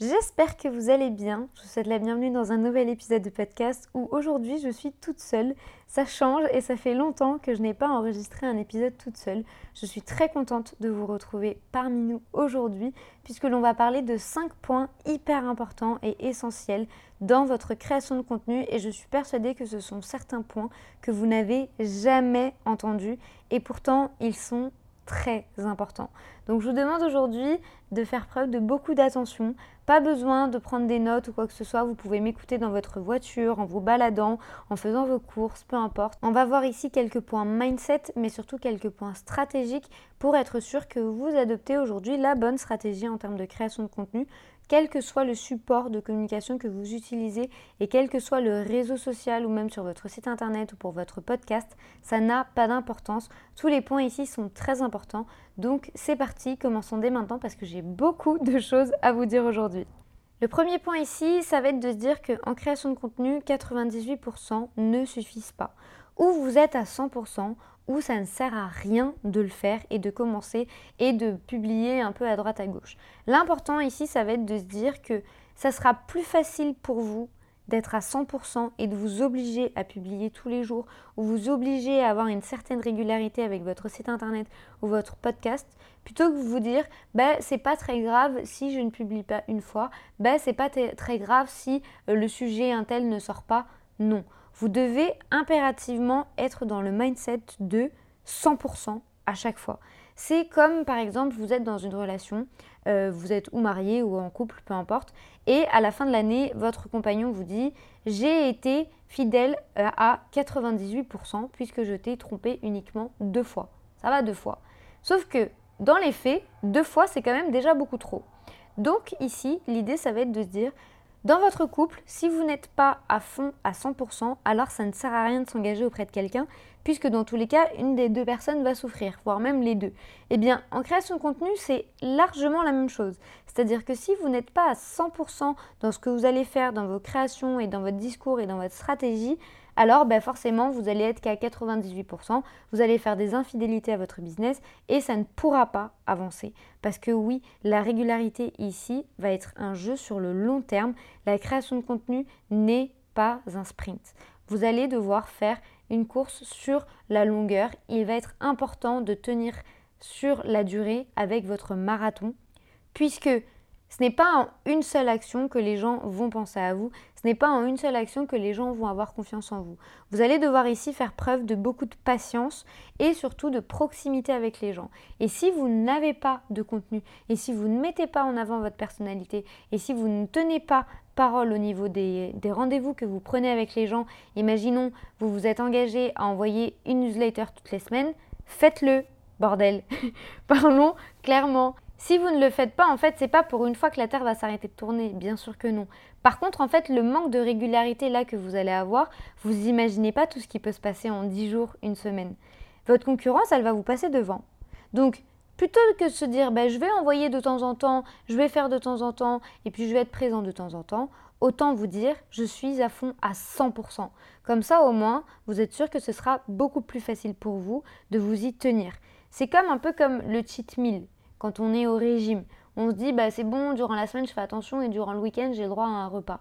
J'espère que vous allez bien. Je vous souhaite la bienvenue dans un nouvel épisode de podcast où aujourd'hui je suis toute seule. Ça change et ça fait longtemps que je n'ai pas enregistré un épisode toute seule. Je suis très contente de vous retrouver parmi nous aujourd'hui puisque l'on va parler de 5 points hyper importants et essentiels dans votre création de contenu et je suis persuadée que ce sont certains points que vous n'avez jamais entendus et pourtant ils sont très important. Donc je vous demande aujourd'hui de faire preuve de beaucoup d'attention. Pas besoin de prendre des notes ou quoi que ce soit. Vous pouvez m'écouter dans votre voiture, en vous baladant, en faisant vos courses, peu importe. On va voir ici quelques points mindset, mais surtout quelques points stratégiques pour être sûr que vous adoptez aujourd'hui la bonne stratégie en termes de création de contenu quel que soit le support de communication que vous utilisez et quel que soit le réseau social ou même sur votre site internet ou pour votre podcast, ça n'a pas d'importance. Tous les points ici sont très importants. Donc c'est parti, commençons dès maintenant parce que j'ai beaucoup de choses à vous dire aujourd'hui. Le premier point ici, ça va être de se dire qu'en création de contenu, 98% ne suffisent pas. Ou vous êtes à 100%, où ça ne sert à rien de le faire et de commencer et de publier un peu à droite à gauche. L'important ici, ça va être de se dire que ça sera plus facile pour vous d'être à 100% et de vous obliger à publier tous les jours ou vous obliger à avoir une certaine régularité avec votre site internet ou votre podcast plutôt que vous dire bah c'est pas très grave si je ne publie pas une fois, bah c'est pas très grave si euh, le sujet un tel ne sort pas. Non. Vous devez impérativement être dans le mindset de 100% à chaque fois. C'est comme par exemple vous êtes dans une relation, euh, vous êtes ou marié ou en couple, peu importe, et à la fin de l'année, votre compagnon vous dit j'ai été fidèle euh, à 98% puisque je t'ai trompé uniquement deux fois. Ça va deux fois. Sauf que dans les faits, deux fois c'est quand même déjà beaucoup trop. Donc ici, l'idée ça va être de se dire dans votre couple, si vous n'êtes pas à fond à 100%, alors ça ne sert à rien de s'engager auprès de quelqu'un, puisque dans tous les cas, une des deux personnes va souffrir, voire même les deux. Eh bien, en création de contenu, c'est largement la même chose. C'est-à-dire que si vous n'êtes pas à 100% dans ce que vous allez faire, dans vos créations et dans votre discours et dans votre stratégie, alors ben forcément vous allez être qu'à 98%, vous allez faire des infidélités à votre business et ça ne pourra pas avancer. Parce que oui, la régularité ici va être un jeu sur le long terme. La création de contenu n'est pas un sprint. Vous allez devoir faire une course sur la longueur. Il va être important de tenir sur la durée avec votre marathon puisque ce n'est pas en une seule action que les gens vont penser à vous, ce n'est pas en une seule action que les gens vont avoir confiance en vous. Vous allez devoir ici faire preuve de beaucoup de patience et surtout de proximité avec les gens. Et si vous n'avez pas de contenu, et si vous ne mettez pas en avant votre personnalité, et si vous ne tenez pas parole au niveau des, rendez-vous que vous prenez avec les gens, imaginons, vous vous êtes engagé à envoyer une newsletter toutes les semaines, faites-le, bordel. Parlons clairement. Si vous ne le faites pas, en fait, c'est pas pour une fois que la Terre va s'arrêter de tourner, bien sûr que non. Par contre, en fait, le manque de régularité là que vous allez avoir, vous imaginez pas tout ce qui peut se passer en 10 jours, une semaine. Votre concurrence, elle va vous passer devant. Donc, plutôt que de se dire, ben, je vais envoyer de temps en temps, je vais faire de temps en temps, et puis je vais être présent de temps en temps, autant vous dire, je suis à fond à 100%. Comme ça, au moins, vous êtes sûr que ce sera beaucoup plus facile pour vous de vous y tenir. C'est comme un peu comme le cheat meal quand on est au régime. On se dit, bah, c'est bon, durant la semaine, je fais attention et durant le week-end, j'ai le droit à un repas.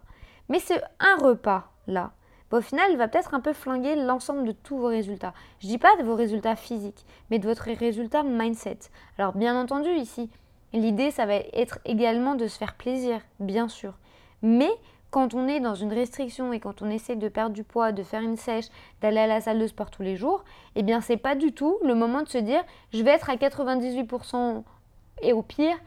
Mais ce un repas-là, bah, au final, il va peut-être un peu flinguer l'ensemble de tous vos résultats. Je ne dis pas de vos résultats physiques, mais de votre résultat mindset. Alors, bien entendu, ici, l'idée, ça va être également de se faire plaisir, bien sûr. Mais quand on est dans une restriction et quand on essaie de perdre du poids, de faire une sèche, d'aller à la salle de sport tous les jours, eh bien c'est pas du tout le moment de se dire je vais être à 98% et au pire,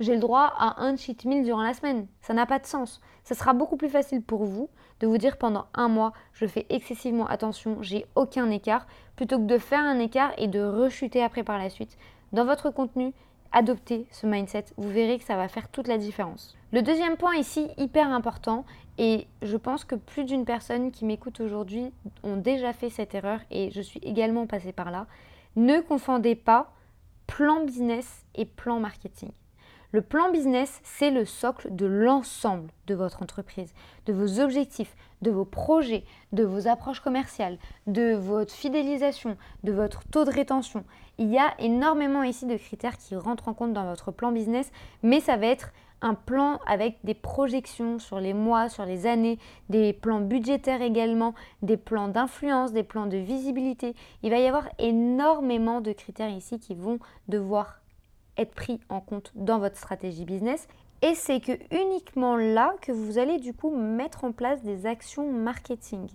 j'ai le droit à un cheat meal durant la semaine. Ça n'a pas de sens. Ça sera beaucoup plus facile pour vous de vous dire pendant un mois, je fais excessivement attention, j'ai aucun écart, plutôt que de faire un écart et de rechuter après par la suite. Dans votre contenu, adoptez ce mindset. Vous verrez que ça va faire toute la différence. Le deuxième point ici, hyper important, et je pense que plus d'une personne qui m'écoute aujourd'hui ont déjà fait cette erreur, et je suis également passée par là. Ne confondez pas plan business et plan marketing. Le plan business, c'est le socle de l'ensemble de votre entreprise, de vos objectifs, de vos projets, de vos approches commerciales, de votre fidélisation, de votre taux de rétention. Il y a énormément ici de critères qui rentrent en compte dans votre plan business, mais ça va être un plan avec des projections sur les mois, sur les années, des plans budgétaires également, des plans d'influence, des plans de visibilité. Il va y avoir énormément de critères ici qui vont devoir être pris en compte dans votre stratégie business. Et c'est que uniquement là que vous allez du coup mettre en place des actions marketing.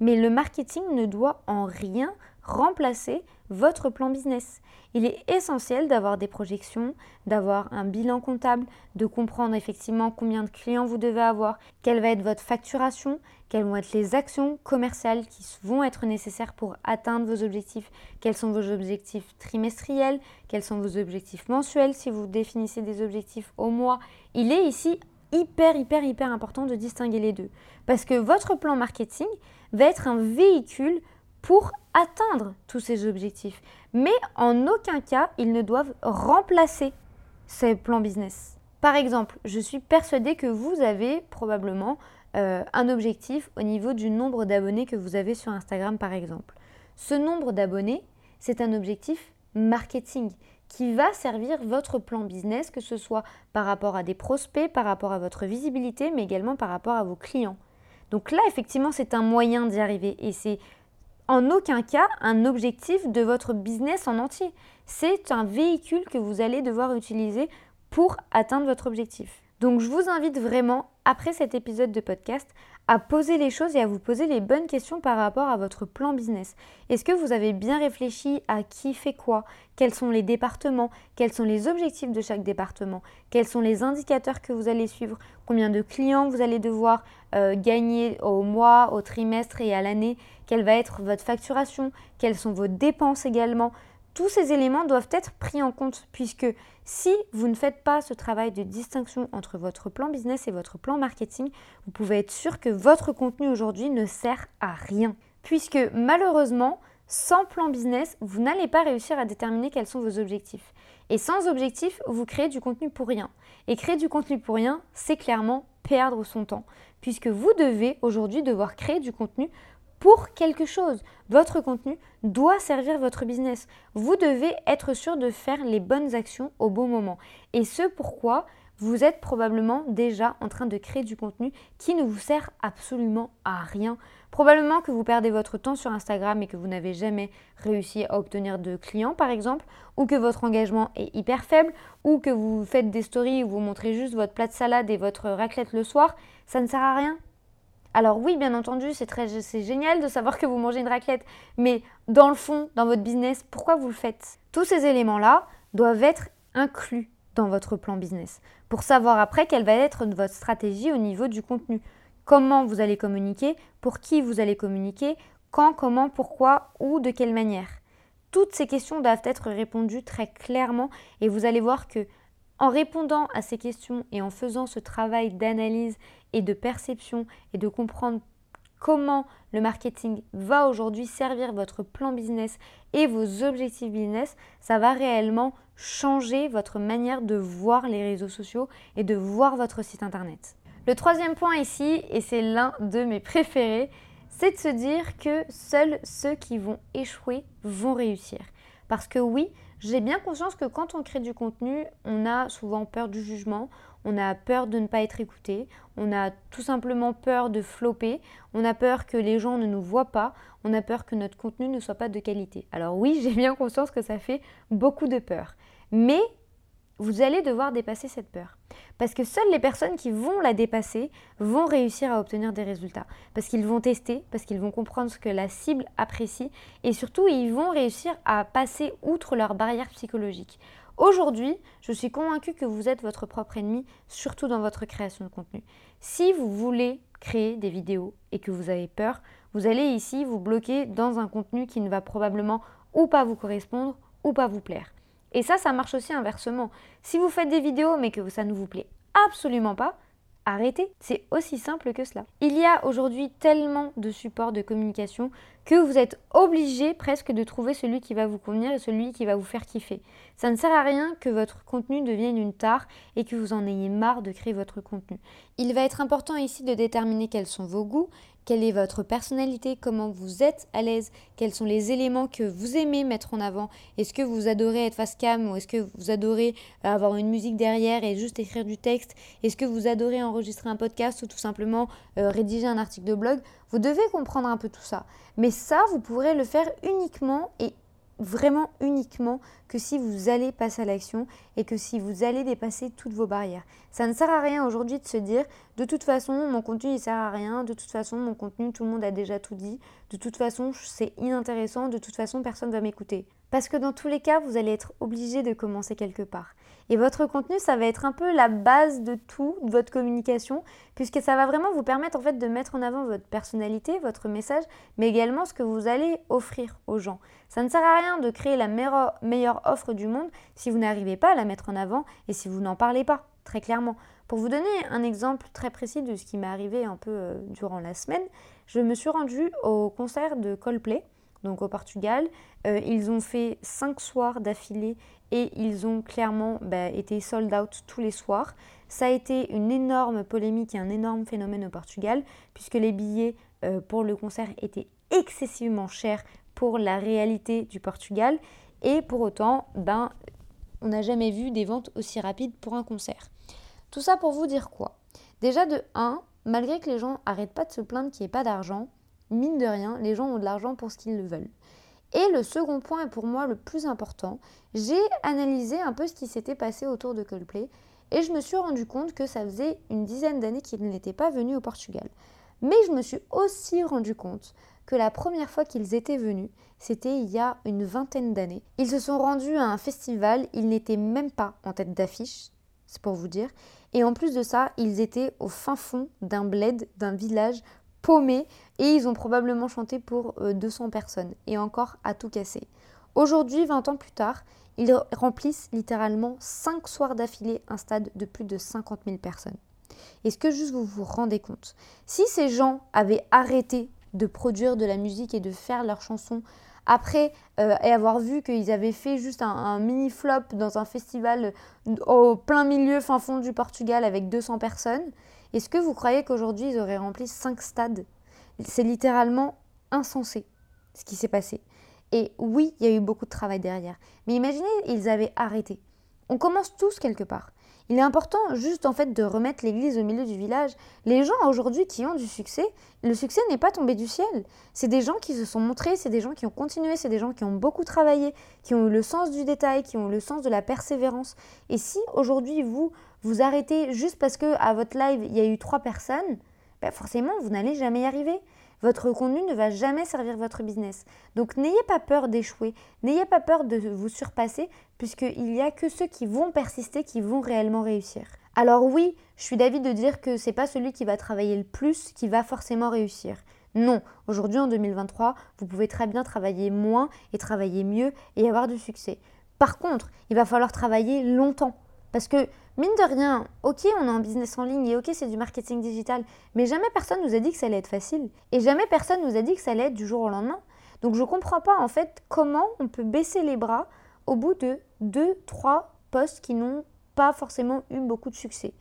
Mais le marketing ne doit en rien remplacer votre plan business. Il est essentiel d'avoir des projections, d'avoir un bilan comptable, de comprendre effectivement combien de clients vous devez avoir, quelle va être votre facturation, quelles vont être les actions commerciales qui vont être nécessaires pour atteindre vos objectifs, quels sont vos objectifs trimestriels, quels sont vos objectifs mensuels si vous définissez des objectifs au mois. Il est ici hyper, hyper, hyper important de distinguer les deux. Parce que votre plan marketing va être un véhicule pour atteindre tous ces objectifs. Mais en aucun cas, ils ne doivent remplacer ces plans business. Par exemple, je suis persuadée que vous avez probablement euh, un objectif au niveau du nombre d'abonnés que vous avez sur Instagram, par exemple. Ce nombre d'abonnés, c'est un objectif marketing qui va servir votre plan business, que ce soit par rapport à des prospects, par rapport à votre visibilité, mais également par rapport à vos clients. Donc là, effectivement, c'est un moyen d'y arriver et c'est en aucun cas un objectif de votre business en entier. C'est un véhicule que vous allez devoir utiliser pour atteindre votre objectif. Donc je vous invite vraiment, après cet épisode de podcast, à poser les choses et à vous poser les bonnes questions par rapport à votre plan business. Est-ce que vous avez bien réfléchi à qui fait quoi? Quels sont les départements? Quels sont les objectifs de chaque département? Quels sont les indicateurs que vous allez suivre? Combien de clients vous allez devoir euh, gagner au mois, au trimestre et à l'année? Quelle va être votre facturation? Quelles sont vos dépenses également? Tous ces éléments doivent être pris en compte puisque si vous ne faites pas ce travail de distinction entre votre plan business et votre plan marketing, vous pouvez être sûr que votre contenu aujourd'hui ne sert à rien. Puisque malheureusement, sans plan business, vous n'allez pas réussir à déterminer quels sont vos objectifs. Et sans objectif, vous créez du contenu pour rien. Et créer du contenu pour rien, c'est clairement perdre son temps. Puisque vous devez aujourd'hui devoir créer du contenu pour quelque chose. Votre contenu doit servir votre business. Vous devez être sûr de faire les bonnes actions au bon moment. Et ce pourquoi vous êtes probablement déjà en train de créer du contenu qui ne vous sert absolument à rien. Probablement que vous perdez votre temps sur Instagram et que vous n'avez jamais réussi à obtenir de clients par exemple, ou que votre engagement est hyper faible, ou que vous faites des stories où vous montrez juste votre plat de salade et votre raclette le soir, ça ne sert à rien alors oui, bien entendu, c'est très c'est génial de savoir que vous mangez une raclette, mais dans le fond, dans votre business, pourquoi vous le faites? Tous ces éléments-là doivent être inclus dans votre plan business pour savoir après quelle va être votre stratégie au niveau du contenu. Comment vous allez communiquer, pour qui vous allez communiquer, quand, comment, pourquoi ou de quelle manière. Toutes ces questions doivent être répondues très clairement et vous allez voir que en répondant à ces questions et en faisant ce travail d'analyse et de perception et de comprendre comment le marketing va aujourd'hui servir votre plan business et vos objectifs business, ça va réellement changer votre manière de voir les réseaux sociaux et de voir votre site internet. Le troisième point ici, et c'est l'un de mes préférés, c'est de se dire que seuls ceux qui vont échouer vont réussir. Parce que oui, j'ai bien conscience que quand on crée du contenu, on a souvent peur du jugement, on a peur de ne pas être écouté, on a tout simplement peur de flopper, on a peur que les gens ne nous voient pas, on a peur que notre contenu ne soit pas de qualité. Alors oui, j'ai bien conscience que ça fait beaucoup de peur. Mais vous allez devoir dépasser cette peur. Parce que seules les personnes qui vont la dépasser vont réussir à obtenir des résultats. Parce qu'ils vont tester, parce qu'ils vont comprendre ce que la cible apprécie et surtout ils vont réussir à passer outre leurs barrières psychologiques. Aujourd'hui, je suis convaincue que vous êtes votre propre ennemi, surtout dans votre création de contenu. Si vous voulez créer des vidéos et que vous avez peur, vous allez ici vous bloquer dans un contenu qui ne va probablement ou pas vous correspondre ou pas vous plaire. Et ça, ça marche aussi inversement. Si vous faites des vidéos mais que ça ne vous plaît absolument pas, arrêtez. C'est aussi simple que cela. Il y a aujourd'hui tellement de supports de communication, que vous êtes obligé presque de trouver celui qui va vous convenir et celui qui va vous faire kiffer. Ça ne sert à rien que votre contenu devienne une tare et que vous en ayez marre de créer votre contenu. Il va être important ici de déterminer quels sont vos goûts, quelle est votre personnalité, comment vous êtes à l'aise, quels sont les éléments que vous aimez mettre en avant. Est-ce que vous adorez être face cam ou est-ce que vous adorez avoir une musique derrière et juste écrire du texte? Est-ce que vous adorez enregistrer un podcast ou tout simplement euh, rédiger un article de blog? Vous devez comprendre un peu tout ça. Mais ça, vous pourrez le faire uniquement et vraiment uniquement que si vous allez passer à l'action et que si vous allez dépasser toutes vos barrières. Ça ne sert à rien aujourd'hui de se dire de toute façon mon contenu il sert à rien, de toute façon mon contenu tout le monde a déjà tout dit, de toute façon c'est inintéressant, de toute façon personne ne va m'écouter. Parce que dans tous les cas, vous allez être obligé de commencer quelque part. Et votre contenu, ça va être un peu la base de tout, votre communication, puisque ça va vraiment vous permettre en fait de mettre en avant votre personnalité, votre message, mais également ce que vous allez offrir aux gens. Ça ne sert à rien de créer la meilleure, meilleure offre du monde si vous n'arrivez pas à la mettre en avant et si vous n'en parlez pas, très clairement. Pour vous donner un exemple très précis de ce qui m'est arrivé un peu euh, durant la semaine, je me suis rendue au concert de Coldplay donc au Portugal. Euh, ils ont fait cinq soirs d'affilée et ils ont clairement bah, été sold out tous les soirs. Ça a été une énorme polémique et un énorme phénomène au Portugal puisque les billets euh, pour le concert étaient excessivement chers pour la réalité du Portugal et pour autant, ben, on n'a jamais vu des ventes aussi rapides pour un concert. Tout ça pour vous dire quoi? Déjà de 1, malgré que les gens n'arrêtent pas de se plaindre qu'il n'y ait pas d'argent, mine de rien, les gens ont de l'argent pour ce qu'ils le veulent. Et le second point, et pour moi le plus important, j'ai analysé un peu ce qui s'était passé autour de Coldplay et je me suis rendu compte que ça faisait une dizaine d'années qu'ils n'étaient pas venus au Portugal. Mais je me suis aussi rendu compte que la première fois qu'ils étaient venus, c'était il y a une vingtaine d'années. Ils se sont rendus à un festival, ils n'étaient même pas en tête d'affiche, c'est pour vous dire. Et en plus de ça, ils étaient au fin fond d'un bled, d'un village et ils ont probablement chanté pour 200 euh, personnes et encore à tout casser. Aujourd'hui, 20 ans plus tard, ils remplissent littéralement 5 soirs d'affilée un stade de plus de 50 000 personnes. Est-ce que juste vous vous rendez compte? Si ces gens avaient arrêté de produire de la musique et de faire leurs chansons après euh, et avoir vu qu'ils avaient fait juste un, un, mini flop dans un festival au plein milieu fin fond du Portugal avec 200 personnes, est-ce que vous croyez qu'aujourd'hui ils auraient rempli 5 stades? C'est littéralement insensé ce qui s'est passé. Et oui, il y a eu beaucoup de travail derrière. Mais imaginez, ils avaient arrêté. On commence tous quelque part. Il est important juste en fait de remettre l'église au milieu du village. Les gens aujourd'hui qui ont du succès, le succès n'est pas tombé du ciel. C'est des gens qui se sont montrés, c'est des gens qui ont continué, c'est des gens qui ont beaucoup travaillé, qui ont eu le sens du détail, qui ont eu le sens de la persévérance. Et si aujourd'hui vous vous arrêtez juste parce que à votre live il y a eu trois personnes, ben forcément vous n'allez jamais y arriver. Votre contenu ne va jamais servir votre business. Donc n'ayez pas peur d'échouer, n'ayez pas peur de vous surpasser, puisqu'il n'y a que ceux qui vont persister qui vont réellement réussir. Alors oui, je suis d'avis de dire que c'est pas celui qui va travailler le plus qui va forcément réussir. Non, aujourd'hui en 2023, vous pouvez très bien travailler moins et travailler mieux et avoir du succès. Par contre, il va falloir travailler longtemps. Parce que, mine de rien, ok, on est en business en ligne et ok, c'est du marketing digital, mais jamais personne nous a dit que ça allait être facile. Et jamais personne nous a dit que ça allait être du jour au lendemain. Donc je ne comprends pas en fait comment on peut baisser les bras au bout de 2-3 postes qui n'ont pas forcément eu beaucoup de succès.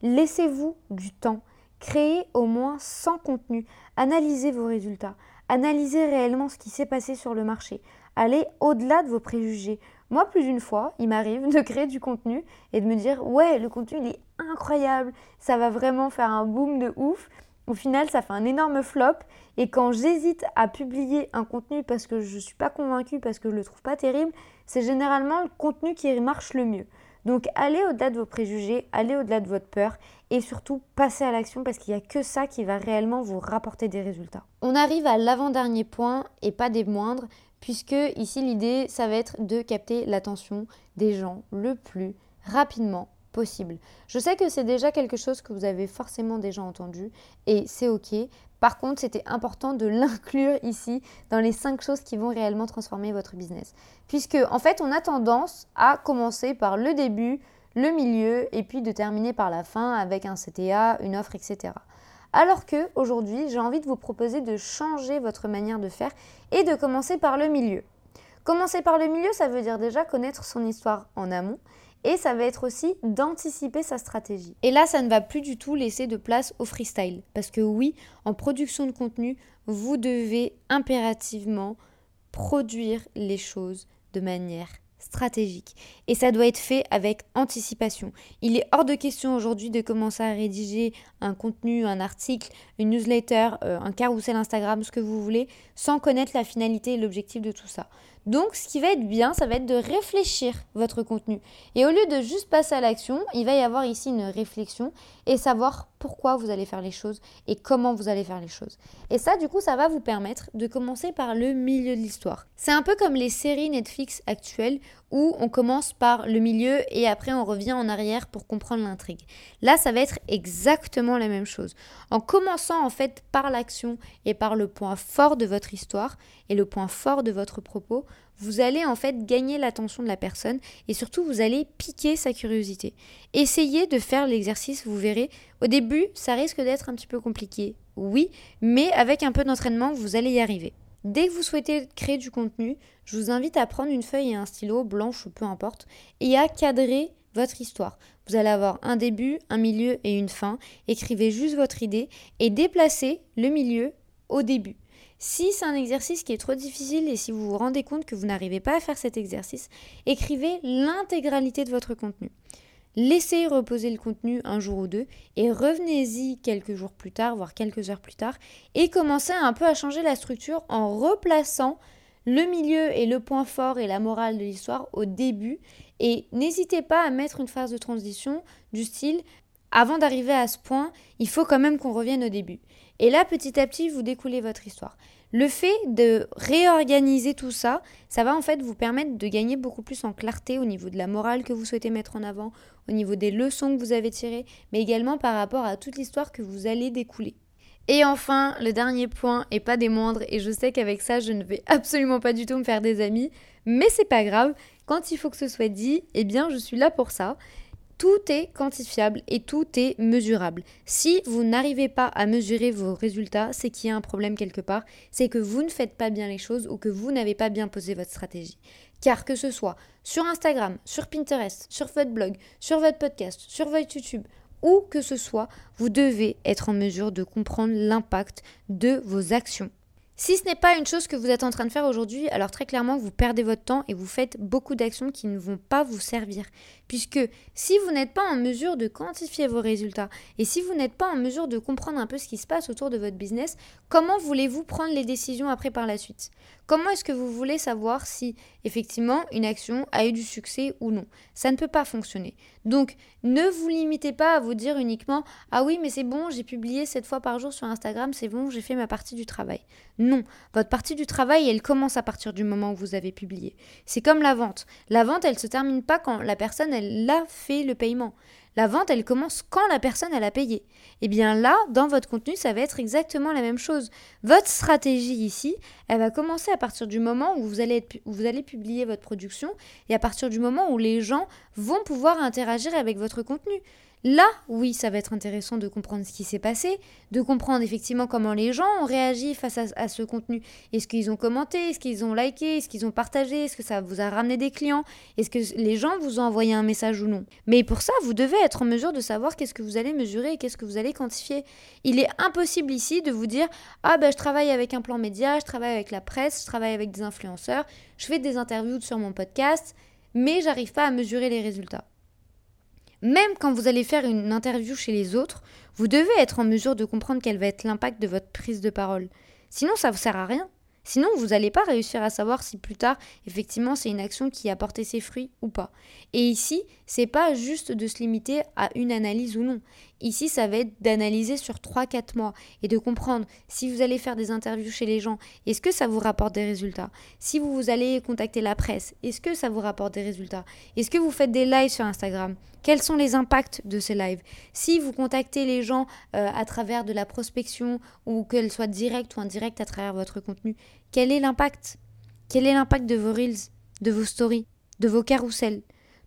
Laissez-vous du temps. Créez au moins 100 contenus. Analysez vos résultats. Analysez réellement ce qui s'est passé sur le marché. Allez au-delà de vos préjugés. Moi, plus d'une fois, il m'arrive de créer du contenu et de me dire ouais, le contenu il est incroyable, ça va vraiment faire un boom de ouf. Au final, ça fait un énorme flop. Et quand j'hésite à publier un contenu parce que je ne suis pas convaincue, parce que je ne le trouve pas terrible, c'est généralement le contenu qui marche le mieux. Donc allez au-delà de vos préjugés, allez au-delà de votre peur et surtout passez à l'action parce qu'il n'y a que ça qui va réellement vous rapporter des résultats. On arrive à l'avant-dernier point et pas des moindres, puisque ici l'idée, ça va être de capter l'attention des gens le plus rapidement possible. Je sais que c'est déjà quelque chose que vous avez forcément déjà entendu et c'est ok. Par contre, c'était important de l'inclure ici dans les 5 choses qui vont réellement transformer votre business. Puisque en fait, on a tendance à commencer par le début, le milieu et puis de terminer par la fin avec un CTA, une offre, etc. Alors que aujourd'hui, j'ai envie de vous proposer de changer votre manière de faire et de commencer par le milieu. Commencer par le milieu, ça veut dire déjà connaître son histoire en amont et ça va être aussi d'anticiper sa stratégie. Et là, ça ne va plus du tout laisser de place au freestyle. Parce que oui, en production de contenu, vous devez impérativement produire les choses de manière stratégique. Et ça doit être fait avec anticipation. Il est hors de question aujourd'hui de commencer à rédiger un contenu, un article, une newsletter, euh, un carrousel Instagram, ce que vous voulez, sans connaître la finalité et l'objectif de tout ça. Donc, ce qui va être bien, ça va être de réfléchir votre contenu. Et au lieu de juste passer à l'action, il va y avoir ici une réflexion et savoir pourquoi vous allez faire les choses et comment vous allez faire les choses. Et ça, du coup, ça va vous permettre de commencer par le milieu de l'histoire. C'est un peu comme les séries Netflix actuelles où on commence par le milieu et après on revient en arrière pour comprendre l'intrigue. Là, ça va être exactement la même chose. En commençant en fait par l'action et par le point fort de votre histoire et le point fort de votre propos, vous allez en fait gagner l'attention de la personne et surtout vous allez piquer sa curiosité. Essayez de faire l'exercice, vous verrez. Au début, ça risque d'être un petit peu compliqué, oui, mais avec un peu d'entraînement, vous allez y arriver. Dès que vous souhaitez créer du contenu, je vous invite à prendre une feuille et un stylo, blanche ou peu importe, et à cadrer votre histoire. Vous allez avoir un début, un milieu et une fin. Écrivez juste votre idée et déplacez le milieu au début. Si c'est un exercice qui est trop difficile et si vous vous rendez compte que vous n'arrivez pas à faire cet exercice, écrivez l'intégralité de votre contenu. Laissez reposer le contenu un jour ou deux et revenez-y quelques jours plus tard, voire quelques heures plus tard, et commencez un peu à changer la structure en replaçant le milieu et le point fort et la morale de l'histoire au début. Et n'hésitez pas à mettre une phase de transition du style avant d'arriver à ce point, il faut quand même qu'on revienne au début. Et là, petit à petit, vous découlez votre histoire. Le fait de réorganiser tout ça, ça va en fait vous permettre de gagner beaucoup plus en clarté au niveau de la morale que vous souhaitez mettre en avant, au niveau des leçons que vous avez tirées, mais également par rapport à toute l'histoire que vous allez découler. Et enfin, le dernier point, et pas des moindres, et je sais qu'avec ça, je ne vais absolument pas du tout me faire des amis, mais c'est pas grave, quand il faut que ce soit dit, eh bien je suis là pour ça. Tout est quantifiable et tout est mesurable. Si vous n'arrivez pas à mesurer vos résultats, c'est qu'il y a un problème quelque part, c'est que vous ne faites pas bien les choses ou que vous n'avez pas bien posé votre stratégie. Car que ce soit sur Instagram, sur Pinterest, sur votre blog, sur votre podcast, sur votre YouTube, où que ce soit, vous devez être en mesure de comprendre l'impact de vos actions. Si ce n'est pas une chose que vous êtes en train de faire aujourd'hui, alors très clairement, vous perdez votre temps et vous faites beaucoup d'actions qui ne vont pas vous servir. Puisque si vous n'êtes pas en mesure de quantifier vos résultats et si vous n'êtes pas en mesure de comprendre un peu ce qui se passe autour de votre business, comment voulez-vous prendre les décisions après par la suite? Comment est-ce que vous voulez savoir si effectivement une action a eu du succès ou non? Ça ne peut pas fonctionner. Donc ne vous limitez pas à vous dire uniquement Ah oui, mais c'est bon, j'ai publié cette fois par jour sur Instagram, c'est bon, j'ai fait ma partie du travail. Non, votre partie du travail, elle commence à partir du moment où vous avez publié. C'est comme la vente. La vente, elle se termine pas quand la personne, elle a fait le paiement. La vente, elle commence quand la personne, elle a payé. Et eh bien là, dans votre contenu, ça va être exactement la même chose. Votre stratégie ici, elle va commencer à partir du moment où vous allez, où vous allez publier votre production et à partir du moment où les gens vont pouvoir interagir avec votre contenu. Là, oui, ça va être intéressant de comprendre ce qui s'est passé, de comprendre effectivement comment les gens ont réagi face à, ce contenu. Est-ce qu'ils ont commenté, est-ce qu'ils ont liké, est-ce qu'ils ont partagé, est-ce que ça vous a ramené des clients, est-ce que les gens vous ont envoyé un message ou non? Mais pour ça, vous devez être en mesure de savoir qu'est-ce que vous allez mesurer et qu'est-ce que vous allez quantifier. Il est impossible ici de vous dire ah ben je travaille avec un plan média, je travaille avec la presse, je travaille avec des influenceurs, je fais des interviews sur mon podcast, mais j'arrive pas à mesurer les résultats. Même quand vous allez faire une interview chez les autres, vous devez être en mesure de comprendre quel va être l'impact de votre prise de parole. Sinon, ça ne vous sert à rien. Sinon, vous n'allez pas réussir à savoir si plus tard, effectivement, c'est une action qui a porté ses fruits ou pas. Et ici, c'est pas juste de se limiter à une analyse ou non. Ici, ça va être d'analyser sur 3-4 mois et de comprendre si vous allez faire des interviews chez les gens, est-ce que ça vous rapporte des résultats? Si vous allez contacter la presse, est-ce que ça vous rapporte des résultats? Est-ce que vous faites des lives sur Instagram? Quels sont les impacts de ces lives? Si vous contactez les gens euh, à travers de la prospection ou qu'elle soit directe ou indirecte à travers votre contenu, quel est l'impact? Quel est l'impact de vos reels, de vos stories, de vos carousels?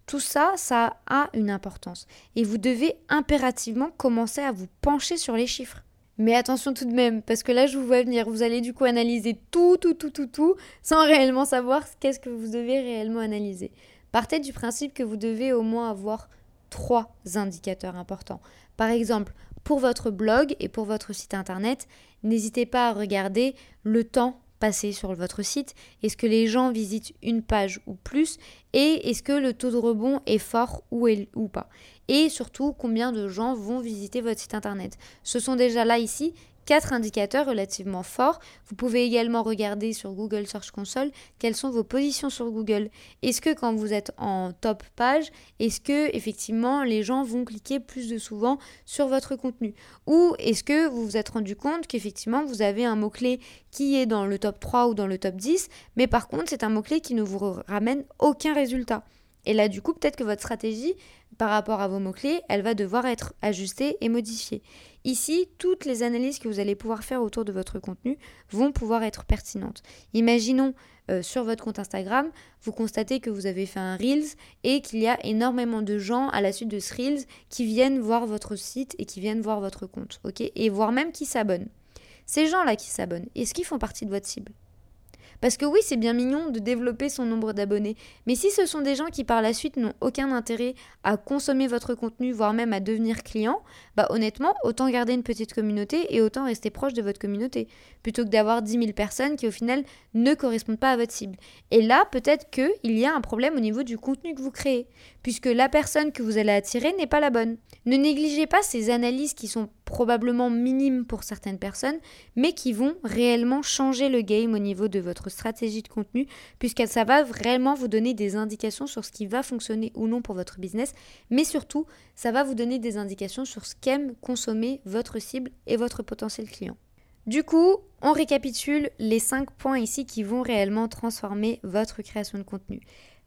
Tout ça, ça a une importance. Et vous devez impérativement commencer à vous pencher sur les chiffres. Mais attention tout de même, parce que là je vous vois venir, vous allez du coup analyser tout, tout, tout, tout, tout, sans réellement savoir qu'est-ce que vous devez réellement analyser. Partez du principe que vous devez au moins avoir trois indicateurs importants. Par exemple, pour votre blog et pour votre site internet, n'hésitez pas à regarder le temps passé sur votre site? Est-ce que les gens visitent une page ou plus? Et est-ce que le taux de rebond est fort ou pas? Et surtout, combien de gens vont visiter votre site internet? Ce sont déjà là ici quatre indicateurs relativement forts. Vous pouvez également regarder sur Google Search Console quelles sont vos positions sur Google. Est-ce que quand vous êtes en top page, est-ce que effectivement les gens vont cliquer plus de souvent sur votre contenu? Ou est-ce que vous vous êtes rendu compte qu'effectivement vous avez un mot-clé qui est dans le top 3 ou dans le top 10, mais par contre c'est un mot-clé qui ne vous ramène aucun résultat? Et là, du coup, peut-être que votre stratégie par rapport à vos mots-clés, elle va devoir être ajustée et modifiée. Ici, toutes les analyses que vous allez pouvoir faire autour de votre contenu vont pouvoir être pertinentes. Imaginons euh, sur votre compte Instagram, vous constatez que vous avez fait un Reels et qu'il y a énormément de gens à la suite de ce Reels qui viennent voir votre site et qui viennent voir votre compte, Et voire même qui s'abonnent. Ces gens-là qui s'abonnent, est-ce qu'ils font partie de votre cible? Parce que oui, c'est bien mignon de développer son nombre d'abonnés, mais si ce sont des gens qui par la suite n'ont aucun intérêt à consommer votre contenu, voire même à devenir client, bah honnêtement, autant garder une petite communauté et autant rester proche de votre communauté, plutôt que d'avoir 10 000 personnes qui au final ne correspondent pas à votre cible. Et là, peut-être qu'il y a un problème au niveau du contenu que vous créez, puisque la personne que vous allez attirer n'est pas la bonne. Ne négligez pas ces analyses qui sont probablement minimes pour certaines personnes, mais qui vont réellement changer le game au niveau de votre stratégie de contenu, puisque ça va vraiment vous donner des indications sur ce qui va fonctionner ou non pour votre business, mais surtout, ça va vous donner des indications sur ce qu'aime consommer votre cible et votre potentiel client. Du coup, on récapitule les 5 points ici qui vont réellement transformer votre création de contenu.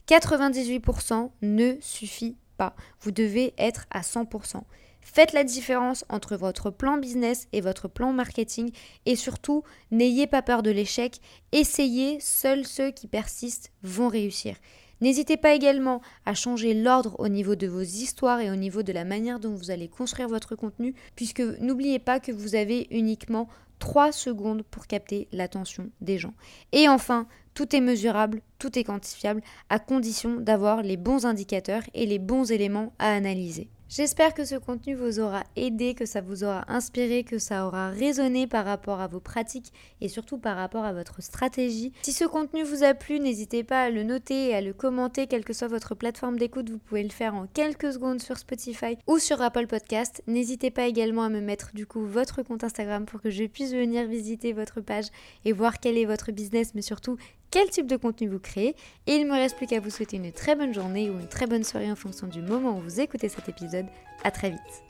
98% ne suffit pas. Vous devez être à 100%. Faites la différence entre votre plan business et votre plan marketing et surtout, n'ayez pas peur de l'échec. Essayez, seuls ceux qui persistent vont réussir. N'hésitez pas également à changer l'ordre au niveau de vos histoires et au niveau de la manière dont vous allez construire votre contenu, puisque n'oubliez pas que vous avez uniquement 3 secondes pour capter l'attention des gens. Et enfin, tout est mesurable, tout est quantifiable, à condition d'avoir les bons indicateurs et les bons éléments à analyser. J'espère que ce contenu vous aura aidé, que ça vous aura inspiré, que ça aura résonné par rapport à vos pratiques et surtout par rapport à votre stratégie. Si ce contenu vous a plu, n'hésitez pas à le noter et à le commenter, quelle que soit votre plateforme d'écoute. Vous pouvez le faire en quelques secondes sur Spotify ou sur Apple Podcast. N'hésitez pas également à me mettre du coup votre compte Instagram pour que je puisse venir visiter votre page et voir quel est votre business, mais surtout quel type de contenu vous créez. Et il ne me reste plus qu'à vous souhaiter une très bonne journée ou une très bonne soirée en fonction du moment où vous écoutez cet épisode. À très vite.